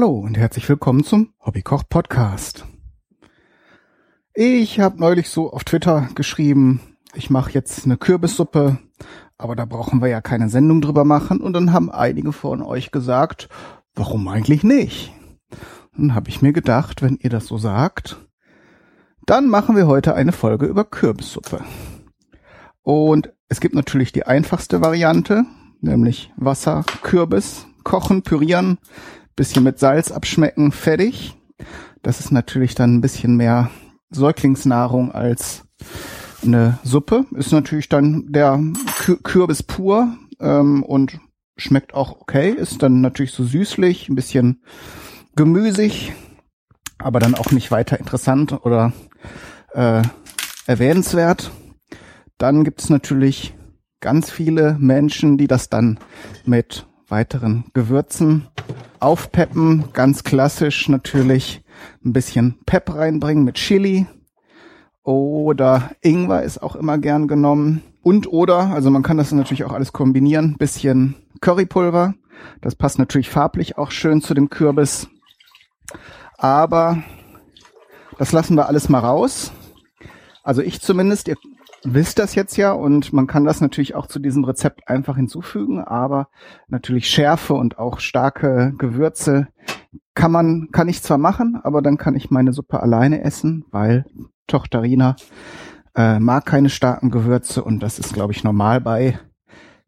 Hallo und herzlich willkommen zum Hobbykoch Podcast. Ich habe neulich so auf Twitter geschrieben, ich mache jetzt eine Kürbissuppe, aber da brauchen wir ja keine Sendung drüber machen. Und dann haben einige von euch gesagt, warum eigentlich nicht? Dann habe ich mir gedacht, wenn ihr das so sagt, dann machen wir heute eine Folge über Kürbissuppe. Und es gibt natürlich die einfachste Variante, nämlich Wasser, Kürbis, kochen, pürieren, bisschen mit Salz abschmecken, fertig. Das ist natürlich dann ein bisschen mehr Säuglingsnahrung als eine Suppe. Ist natürlich dann der Kürbis pur ähm, und schmeckt auch okay. Ist dann natürlich so süßlich, ein bisschen gemüsig, aber dann auch nicht weiter interessant oder äh, erwähnenswert. Dann gibt es natürlich ganz viele Menschen, die das dann mit weiteren Gewürzen aufpeppen. Ganz klassisch natürlich ein bisschen Pep reinbringen mit Chili. Oder Ingwer ist auch immer gern genommen. Und oder, also man kann das natürlich auch alles kombinieren, bisschen Currypulver. Das passt natürlich farblich auch schön zu dem Kürbis. Aber das lassen wir alles mal raus. Also ich zumindest, ihr wisst das jetzt ja und man kann das natürlich auch zu diesem Rezept einfach hinzufügen, aber natürlich Schärfe und auch starke Gewürze kann man, kann ich zwar machen, aber dann kann ich meine Suppe alleine essen, weil Tochter Rina äh, mag keine starken Gewürze und das ist, glaube ich, normal bei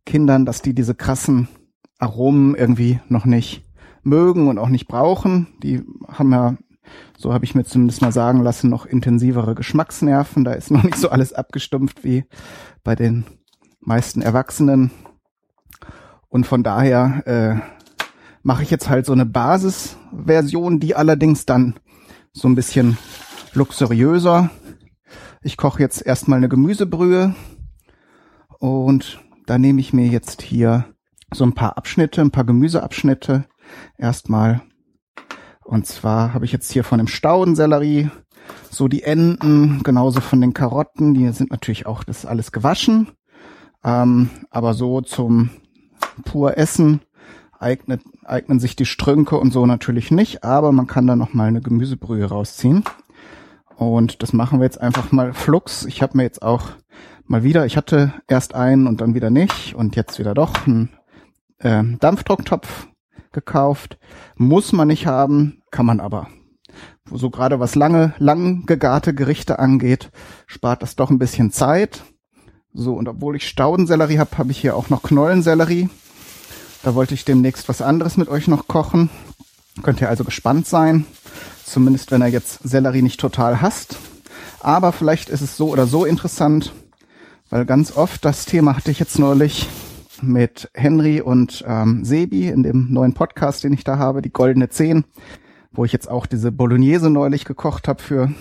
Kindern, dass die diese krassen Aromen irgendwie noch nicht mögen und auch nicht brauchen. Die haben ja so habe ich mir zumindest mal sagen lassen, noch intensivere Geschmacksnerven. Da ist noch nicht so alles abgestumpft wie bei den meisten Erwachsenen. Und von daher äh, mache ich jetzt halt so eine Basisversion, die allerdings dann so ein bisschen luxuriöser. Ich koche jetzt erstmal eine Gemüsebrühe und da nehme ich mir jetzt hier so ein paar Abschnitte, ein paar Gemüseabschnitte erstmal und zwar habe ich jetzt hier von dem Staudensellerie so die Enden, genauso von den Karotten, die sind natürlich auch das alles gewaschen. Ähm, aber so zum pur Essen eignet, eignen sich die Strünke und so natürlich nicht, aber man kann da noch mal eine Gemüsebrühe rausziehen. Und das machen wir jetzt einfach mal flux. Ich habe mir jetzt auch mal wieder, ich hatte erst einen und dann wieder nicht und jetzt wieder doch einen äh, Dampfdrucktopf gekauft. Muss man nicht haben, kann man aber. So gerade was lange, lang gegarte Gerichte angeht, spart das doch ein bisschen Zeit. So, und obwohl ich Staudensellerie habe, habe ich hier auch noch Knollensellerie. Da wollte ich demnächst was anderes mit euch noch kochen. Könnt ihr also gespannt sein. Zumindest wenn er jetzt Sellerie nicht total hasst. Aber vielleicht ist es so oder so interessant, weil ganz oft das Thema hatte ich jetzt neulich mit Henry und ähm, Sebi in dem neuen Podcast, den ich da habe, die Goldene Zehn, wo ich jetzt auch diese Bolognese neulich gekocht habe für.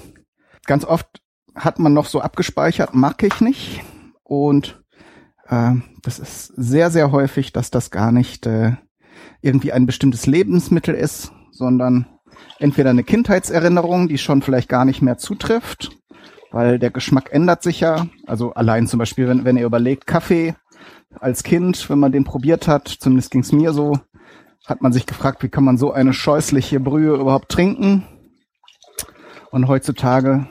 Ganz oft hat man noch so abgespeichert, mag ich nicht. Und äh, das ist sehr, sehr häufig, dass das gar nicht äh, irgendwie ein bestimmtes Lebensmittel ist, sondern entweder eine Kindheitserinnerung, die schon vielleicht gar nicht mehr zutrifft, weil der Geschmack ändert sich ja. Also allein zum Beispiel, wenn, wenn ihr überlegt, Kaffee als Kind, wenn man den probiert hat, zumindest ging es mir so, hat man sich gefragt, wie kann man so eine scheußliche Brühe überhaupt trinken? Und heutzutage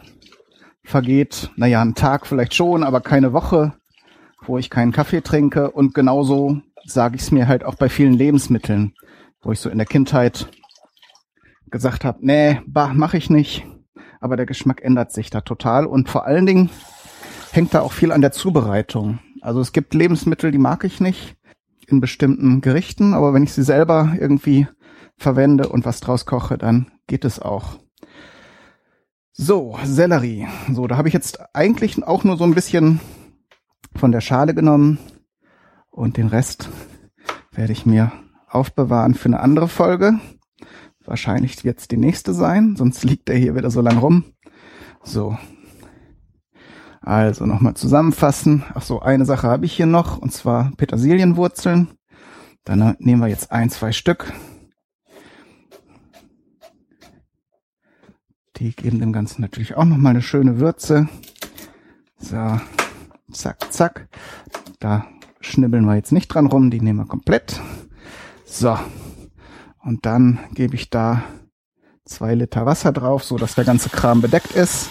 vergeht, naja, ein Tag vielleicht schon, aber keine Woche, wo ich keinen Kaffee trinke. Und genauso sage ich es mir halt auch bei vielen Lebensmitteln, wo ich so in der Kindheit gesagt habe, nee, bah, mache ich nicht. Aber der Geschmack ändert sich da total. Und vor allen Dingen hängt da auch viel an der Zubereitung. Also es gibt Lebensmittel, die mag ich nicht in bestimmten Gerichten, aber wenn ich sie selber irgendwie verwende und was draus koche, dann geht es auch. So, Sellerie. So, da habe ich jetzt eigentlich auch nur so ein bisschen von der Schale genommen und den Rest werde ich mir aufbewahren für eine andere Folge. Wahrscheinlich wird es die nächste sein, sonst liegt der hier wieder so lang rum. So, also nochmal zusammenfassen. Ach so, eine Sache habe ich hier noch, und zwar Petersilienwurzeln. Dann nehmen wir jetzt ein, zwei Stück. Die geben dem Ganzen natürlich auch nochmal eine schöne Würze. So, zack, zack. Da schnibbeln wir jetzt nicht dran rum, die nehmen wir komplett. So, Und dann gebe ich da zwei Liter Wasser drauf, so dass der ganze Kram bedeckt ist.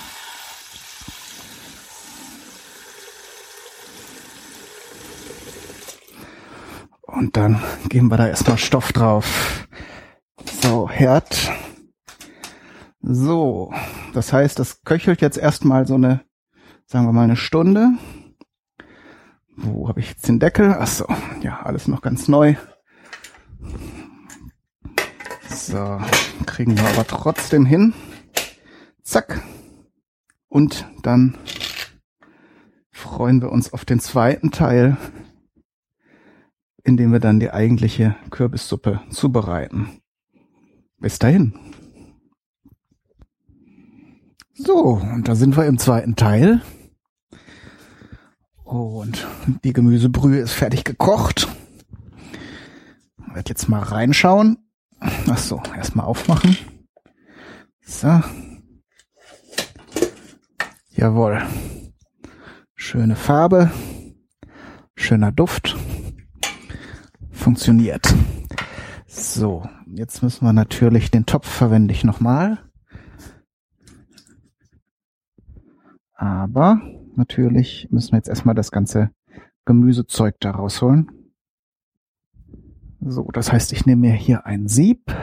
Dann geben wir da erstmal Stoff drauf. So, Herd. So, das heißt, das köchelt jetzt erstmal so eine, sagen wir mal, eine Stunde. Wo habe ich jetzt den Deckel? Ach so, ja, alles noch ganz neu. So, kriegen wir aber trotzdem hin. Zack. Und dann freuen wir uns auf den zweiten Teil indem wir dann die eigentliche Kürbissuppe zubereiten. Bis dahin. So, und da sind wir im zweiten Teil. Und die Gemüsebrühe ist fertig gekocht. Ich werde jetzt mal reinschauen. Ach so, erstmal aufmachen. So. Jawohl. Schöne Farbe. Schöner Duft funktioniert. So, jetzt müssen wir natürlich den Topf verwende ich nochmal. Aber natürlich müssen wir jetzt erstmal das ganze Gemüsezeug da rausholen. So, das heißt, ich nehme mir hier ein Sieb.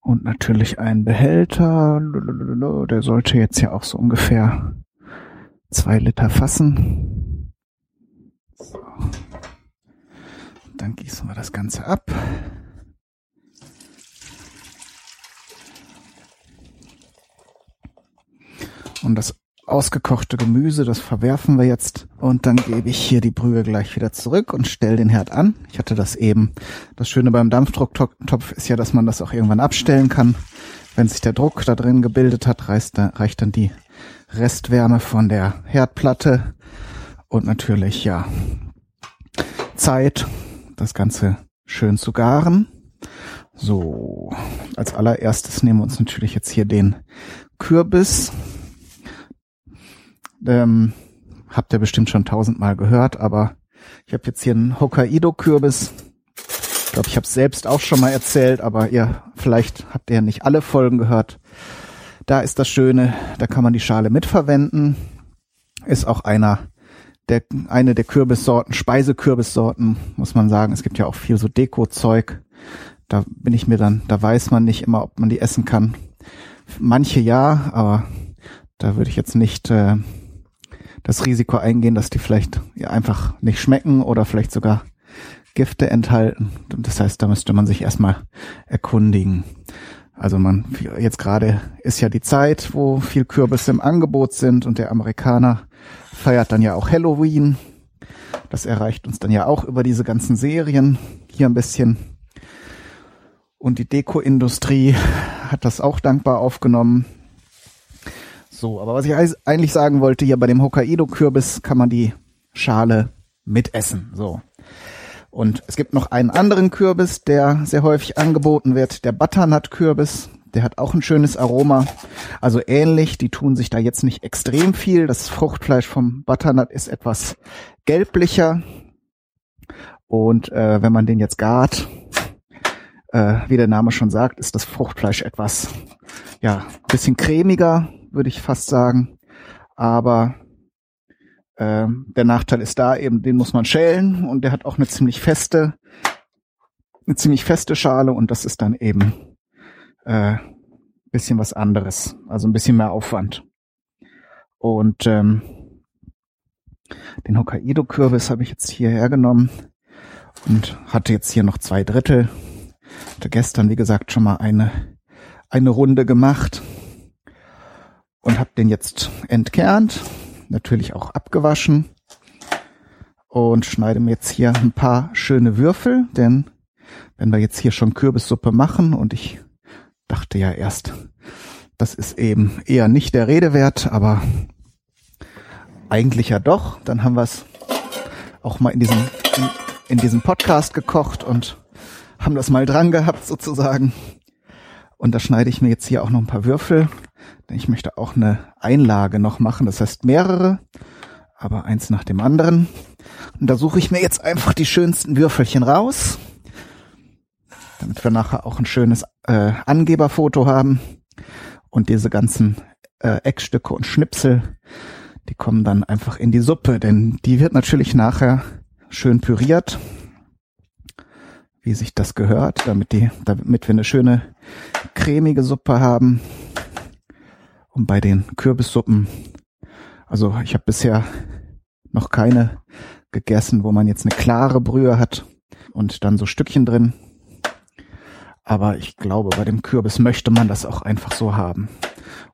Und natürlich einen Behälter. Der sollte jetzt ja auch so ungefähr zwei Liter fassen. Dann gießen wir das Ganze ab. Und das ausgekochte Gemüse, das verwerfen wir jetzt. Und dann gebe ich hier die Brühe gleich wieder zurück und stelle den Herd an. Ich hatte das eben. Das Schöne beim Dampfdrucktopf ist ja, dass man das auch irgendwann abstellen kann. Wenn sich der Druck da drin gebildet hat, reicht dann die Restwärme von der Herdplatte und natürlich ja Zeit, das Ganze schön zu garen. So, als allererstes nehmen wir uns natürlich jetzt hier den Kürbis. Ähm, habt ihr bestimmt schon tausendmal gehört, aber ich habe jetzt hier einen Hokkaido-Kürbis. Ich glaube, ich habe es selbst auch schon mal erzählt, aber ihr vielleicht habt ihr nicht alle Folgen gehört. Da ist das Schöne, da kann man die Schale mitverwenden. Ist auch einer der, eine der Kürbissorten, Speisekürbissorten, muss man sagen. Es gibt ja auch viel so Deko-Zeug. Da bin ich mir dann, da weiß man nicht immer, ob man die essen kann. Manche ja, aber da würde ich jetzt nicht äh, das Risiko eingehen, dass die vielleicht ja, einfach nicht schmecken oder vielleicht sogar Gifte enthalten. Das heißt, da müsste man sich erstmal erkundigen. Also man, jetzt gerade ist ja die Zeit, wo viel Kürbisse im Angebot sind und der Amerikaner feiert dann ja auch Halloween. Das erreicht uns dann ja auch über diese ganzen Serien hier ein bisschen. Und die Deko-Industrie hat das auch dankbar aufgenommen. So, aber was ich eigentlich sagen wollte, hier bei dem Hokkaido-Kürbis kann man die Schale mitessen. So. Und es gibt noch einen anderen Kürbis, der sehr häufig angeboten wird, der Butternut-Kürbis. Der hat auch ein schönes Aroma. Also ähnlich, die tun sich da jetzt nicht extrem viel. Das Fruchtfleisch vom Butternut ist etwas gelblicher. Und äh, wenn man den jetzt gart, äh, wie der Name schon sagt, ist das Fruchtfleisch etwas, ja, bisschen cremiger, würde ich fast sagen. Aber äh, der Nachteil ist da eben, den muss man schälen und der hat auch eine ziemlich feste, eine ziemlich feste Schale und das ist dann eben äh, bisschen was anderes, also ein bisschen mehr Aufwand. Und ähm, den Hokkaido-Kürbis habe ich jetzt hierher genommen und hatte jetzt hier noch zwei Drittel. Hatte gestern, wie gesagt, schon mal eine, eine Runde gemacht und habe den jetzt entkernt, natürlich auch abgewaschen und schneide mir jetzt hier ein paar schöne Würfel, denn wenn wir jetzt hier schon Kürbissuppe machen und ich dachte ja erst, das ist eben eher nicht der Rede wert, aber eigentlich ja doch. Dann haben wir es auch mal in diesem, in, in diesem Podcast gekocht und haben das mal dran gehabt sozusagen. Und da schneide ich mir jetzt hier auch noch ein paar Würfel, denn ich möchte auch eine Einlage noch machen. Das heißt mehrere. aber eins nach dem anderen. Und da suche ich mir jetzt einfach die schönsten Würfelchen raus, damit wir nachher auch ein schönes äh, Angeberfoto haben. Und diese ganzen äh, Eckstücke und Schnipsel, die kommen dann einfach in die Suppe, denn die wird natürlich nachher schön püriert, wie sich das gehört, damit die, damit wir eine schöne cremige Suppe haben. Und bei den Kürbissuppen, also ich habe bisher noch keine gegessen, wo man jetzt eine klare Brühe hat und dann so Stückchen drin. Aber ich glaube, bei dem Kürbis möchte man das auch einfach so haben.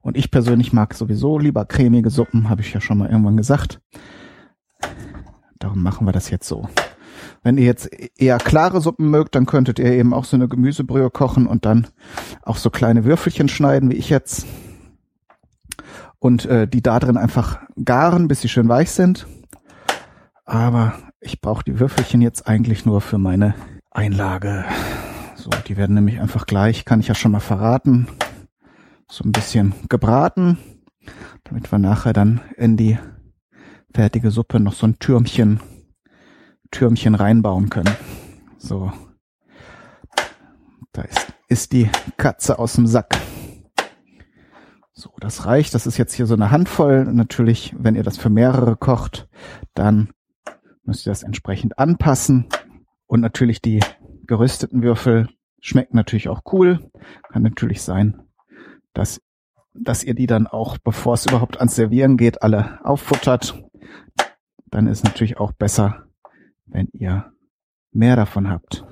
Und ich persönlich mag sowieso lieber cremige Suppen, habe ich ja schon mal irgendwann gesagt. Darum machen wir das jetzt so. Wenn ihr jetzt eher klare Suppen mögt, dann könntet ihr eben auch so eine Gemüsebrühe kochen und dann auch so kleine Würfelchen schneiden, wie ich jetzt. Und äh, die da drin einfach garen, bis sie schön weich sind. Aber ich brauche die Würfelchen jetzt eigentlich nur für meine Einlage. So, die werden nämlich einfach gleich, kann ich ja schon mal verraten, so ein bisschen gebraten, damit wir nachher dann in die fertige Suppe noch so ein Türmchen, Türmchen reinbauen können. So. Da ist, ist die Katze aus dem Sack. So, das reicht. Das ist jetzt hier so eine Handvoll. Natürlich, wenn ihr das für mehrere kocht, dann müsst ihr das entsprechend anpassen. Und natürlich die gerösteten Würfel schmecken natürlich auch cool. Kann natürlich sein, dass, dass ihr die dann auch, bevor es überhaupt ans Servieren geht, alle auffuttert. Dann ist natürlich auch besser, wenn ihr mehr davon habt.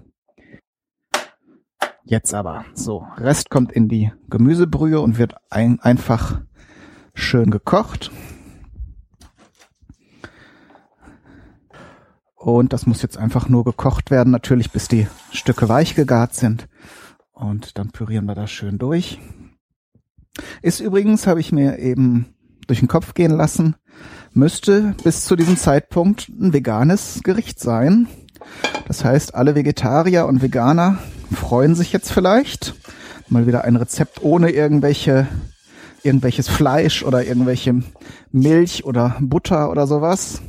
Jetzt aber, so, Rest kommt in die Gemüsebrühe und wird ein, einfach schön gekocht. Und das muss jetzt einfach nur gekocht werden, natürlich bis die Stücke weich gegart sind. Und dann pürieren wir das schön durch. Ist übrigens, habe ich mir eben durch den Kopf gehen lassen, müsste bis zu diesem Zeitpunkt ein veganes Gericht sein. Das heißt, alle Vegetarier und Veganer freuen sich jetzt vielleicht. Mal wieder ein Rezept ohne irgendwelche, irgendwelches Fleisch oder irgendwelche Milch oder Butter oder sowas.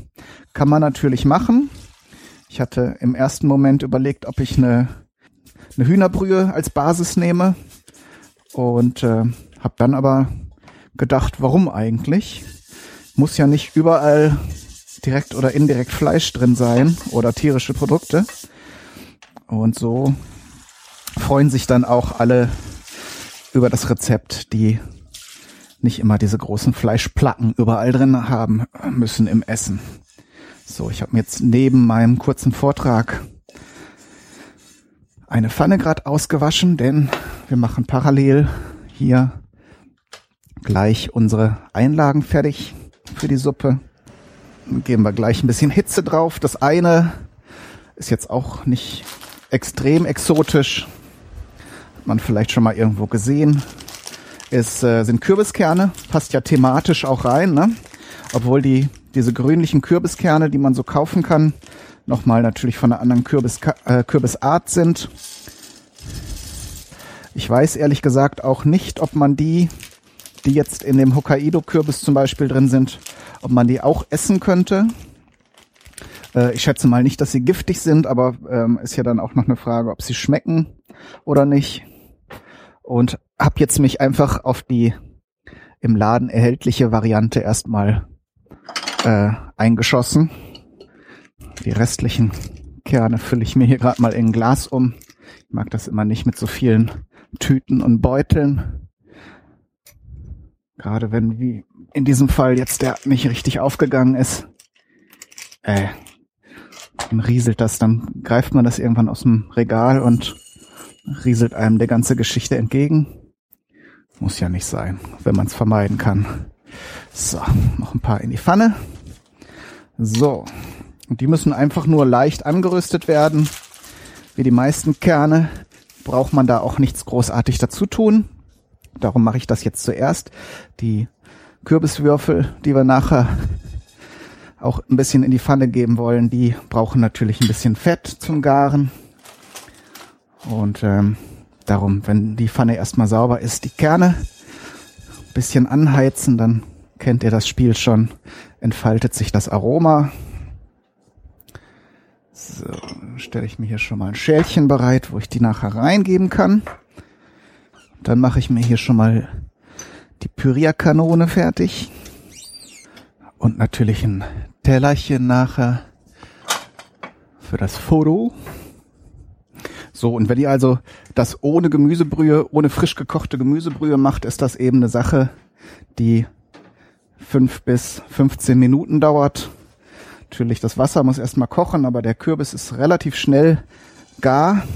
Kann man natürlich machen. Ich hatte im ersten Moment überlegt, ob ich eine, eine Hühnerbrühe als Basis nehme und äh, habe dann aber gedacht, warum eigentlich? Muss ja nicht überall direkt oder indirekt Fleisch drin sein oder tierische Produkte. Und so freuen sich dann auch alle über das Rezept, die nicht immer diese großen Fleischplatten überall drin haben müssen im Essen. So, ich habe mir jetzt neben meinem kurzen Vortrag eine Pfanne gerade ausgewaschen, denn wir machen parallel hier gleich unsere Einlagen fertig für die Suppe. Dann geben wir gleich ein bisschen Hitze drauf. Das eine ist jetzt auch nicht extrem exotisch. Hat man vielleicht schon mal irgendwo gesehen. Es äh, sind Kürbiskerne, passt ja thematisch auch rein, ne? Obwohl die diese grünlichen Kürbiskerne, die man so kaufen kann, nochmal natürlich von einer anderen Kürbis, äh, Kürbisart sind. Ich weiß ehrlich gesagt auch nicht, ob man die, die jetzt in dem Hokkaido-Kürbis zum Beispiel drin sind, ob man die auch essen könnte. Äh, ich schätze mal nicht, dass sie giftig sind, aber ähm, ist ja dann auch noch eine Frage, ob sie schmecken oder nicht. Und habe jetzt mich einfach auf die im Laden erhältliche Variante erstmal äh, eingeschossen. Die restlichen Kerne fülle ich mir hier gerade mal in ein Glas um. Ich mag das immer nicht mit so vielen Tüten und Beuteln. Gerade wenn wie in diesem Fall jetzt der nicht richtig aufgegangen ist. Äh, dann rieselt das, dann greift man das irgendwann aus dem Regal und rieselt einem der ganze Geschichte entgegen. Muss ja nicht sein, wenn man es vermeiden kann. So, noch ein paar in die Pfanne. So. Und die müssen einfach nur leicht angerüstet werden. Wie die meisten Kerne braucht man da auch nichts großartig dazu tun. Darum mache ich das jetzt zuerst. Die Kürbiswürfel, die wir nachher auch ein bisschen in die Pfanne geben wollen, die brauchen natürlich ein bisschen Fett zum Garen. Und ähm, darum, wenn die Pfanne erstmal sauber ist, die Kerne bisschen anheizen, dann kennt ihr das Spiel schon, entfaltet sich das Aroma. So, stelle ich mir hier schon mal ein Schälchen bereit, wo ich die nachher reingeben kann. Dann mache ich mir hier schon mal die Pyrierkanone fertig. Und natürlich ein Tellerchen nachher für das Foto. So, und wenn ihr also das ohne Gemüsebrühe, ohne frisch gekochte Gemüsebrühe macht, ist das eben eine Sache, die fünf bis 15 Minuten dauert. Natürlich, das Wasser muss erstmal kochen, aber der Kürbis ist relativ schnell gar.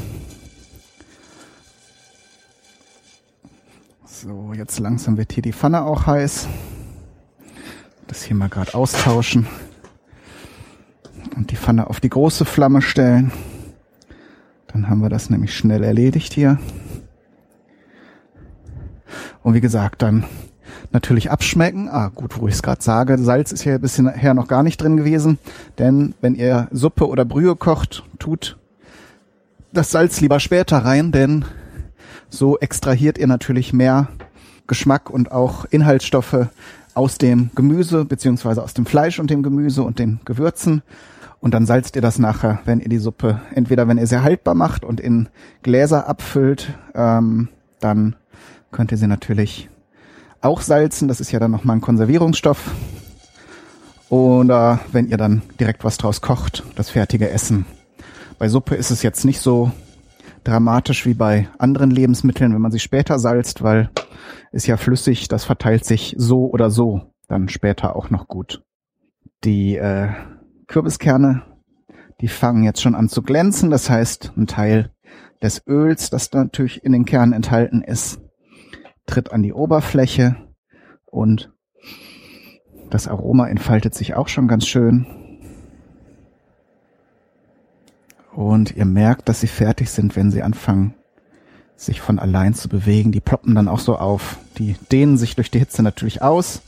So, jetzt langsam wird hier die Pfanne auch heiß. Das hier mal gerade austauschen. Und die Pfanne auf die große Flamme stellen. Haben wir das nämlich schnell erledigt hier. Und wie gesagt, dann natürlich abschmecken. Ah, gut, wo ich es gerade sage, Salz ist ja bisher noch gar nicht drin gewesen. Denn wenn ihr Suppe oder Brühe kocht, tut das Salz lieber später rein, denn so extrahiert ihr natürlich mehr Geschmack und auch Inhaltsstoffe aus dem Gemüse beziehungsweise aus dem Fleisch und dem Gemüse und den Gewürzen. Und dann salzt ihr das nachher, wenn ihr die Suppe, entweder wenn ihr sie haltbar macht und in Gläser abfüllt, ähm, dann könnt ihr sie natürlich auch salzen. Das ist ja dann nochmal ein Konservierungsstoff. Oder wenn ihr dann direkt was draus kocht, das fertige Essen. Bei Suppe ist es jetzt nicht so dramatisch wie bei anderen Lebensmitteln, wenn man sie später salzt, weil ist ja flüssig, das verteilt sich so oder so dann später auch noch gut. Die äh, Kürbiskerne, die fangen jetzt schon an zu glänzen, das heißt, ein Teil des Öls, das natürlich in den Kernen enthalten ist, tritt an die Oberfläche und das Aroma entfaltet sich auch schon ganz schön. Und ihr merkt, dass sie fertig sind, wenn sie anfangen, sich von allein zu bewegen. Die ploppen dann auch so auf. Die dehnen sich durch die Hitze natürlich aus.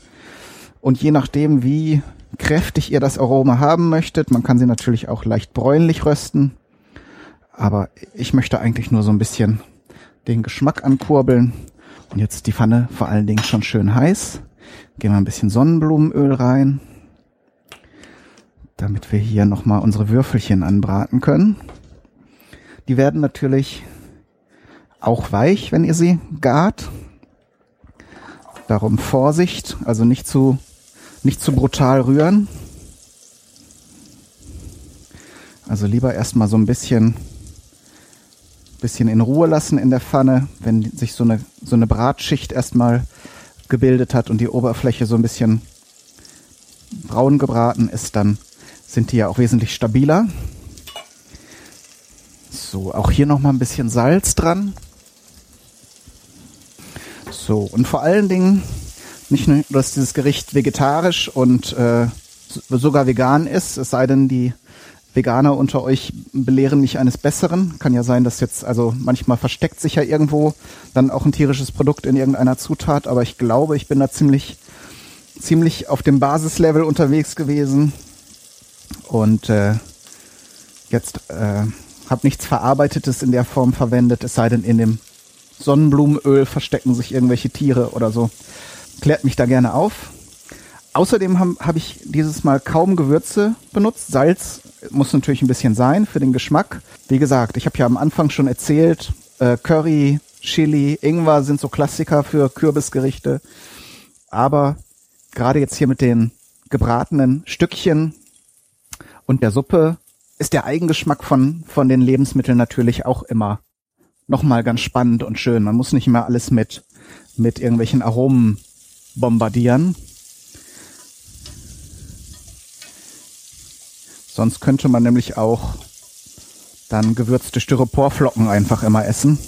Und je nachdem, wie kräftig ihr das Aroma haben möchtet, man kann sie natürlich auch leicht bräunlich rösten. Aber ich möchte eigentlich nur so ein bisschen den Geschmack ankurbeln. Und jetzt die Pfanne vor allen Dingen schon schön heiß. Gehen wir ein bisschen Sonnenblumenöl rein, damit wir hier nochmal unsere Würfelchen anbraten können. Die werden natürlich auch weich, wenn ihr sie gart. Darum Vorsicht, also nicht zu, nicht zu brutal rühren. Also lieber erstmal so ein bisschen bisschen in Ruhe lassen in der Pfanne, wenn sich so eine, so eine Bratschicht erstmal gebildet hat und die Oberfläche so ein bisschen braun gebraten ist, dann sind die ja auch wesentlich stabiler. So, auch hier nochmal ein bisschen Salz dran. So, und vor allen Dingen, nicht nur, dass dieses Gericht vegetarisch und äh, sogar vegan ist, es sei denn, die Veganer unter euch belehren mich eines Besseren. Kann ja sein, dass jetzt, also manchmal versteckt sich ja irgendwo dann auch ein tierisches Produkt in irgendeiner Zutat, aber ich glaube, ich bin da ziemlich, ziemlich auf dem Basislevel unterwegs gewesen und äh, jetzt äh, habe nichts Verarbeitetes in der Form verwendet, es sei denn in dem Sonnenblumenöl verstecken sich irgendwelche Tiere oder so. Klärt mich da gerne auf. Außerdem habe hab ich dieses Mal kaum Gewürze benutzt. Salz muss natürlich ein bisschen sein für den Geschmack. Wie gesagt, ich habe ja am Anfang schon erzählt, äh, Curry, Chili, Ingwer sind so Klassiker für Kürbisgerichte. Aber gerade jetzt hier mit den gebratenen Stückchen und der Suppe ist der Eigengeschmack von, von den Lebensmitteln natürlich auch immer nochmal ganz spannend und schön. Man muss nicht immer alles mit, mit irgendwelchen Aromen bombardieren. Sonst könnte man nämlich auch dann gewürzte Styroporflocken einfach immer essen.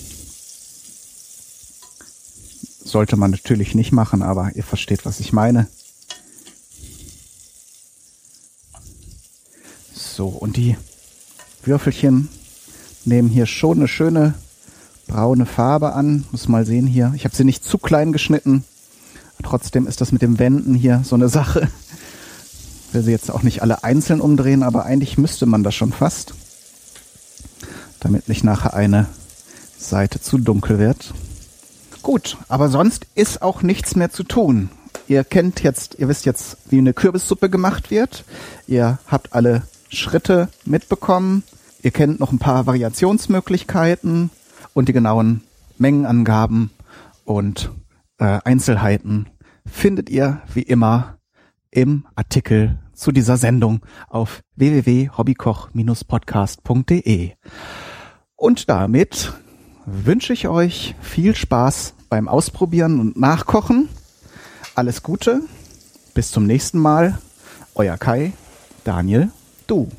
Sollte man natürlich nicht machen, aber ihr versteht, was ich meine. So, und die Würfelchen nehmen hier schon eine schöne braune Farbe an. Muss mal sehen hier. Ich habe sie nicht zu klein geschnitten. Trotzdem ist das mit dem Wenden hier so eine Sache. Ich will sie jetzt auch nicht alle einzeln umdrehen, aber eigentlich müsste man das schon fast. Damit nicht nachher eine Seite zu dunkel wird. Gut, aber sonst ist auch nichts mehr zu tun. ihr kennt jetzt, ihr wisst jetzt, wie eine Kürbissuppe gemacht wird. Ihr habt alle Schritte mitbekommen. Ihr kennt noch ein paar Variationsmöglichkeiten und die genauen Mengenangaben und äh, Einzelheiten findet ihr wie immer im Artikel zu dieser Sendung auf www.hobbykoch-podcast.de. Und damit wünsche ich euch viel Spaß beim Ausprobieren und Nachkochen. Alles Gute, bis zum nächsten Mal. Euer Kai, Daniel, du.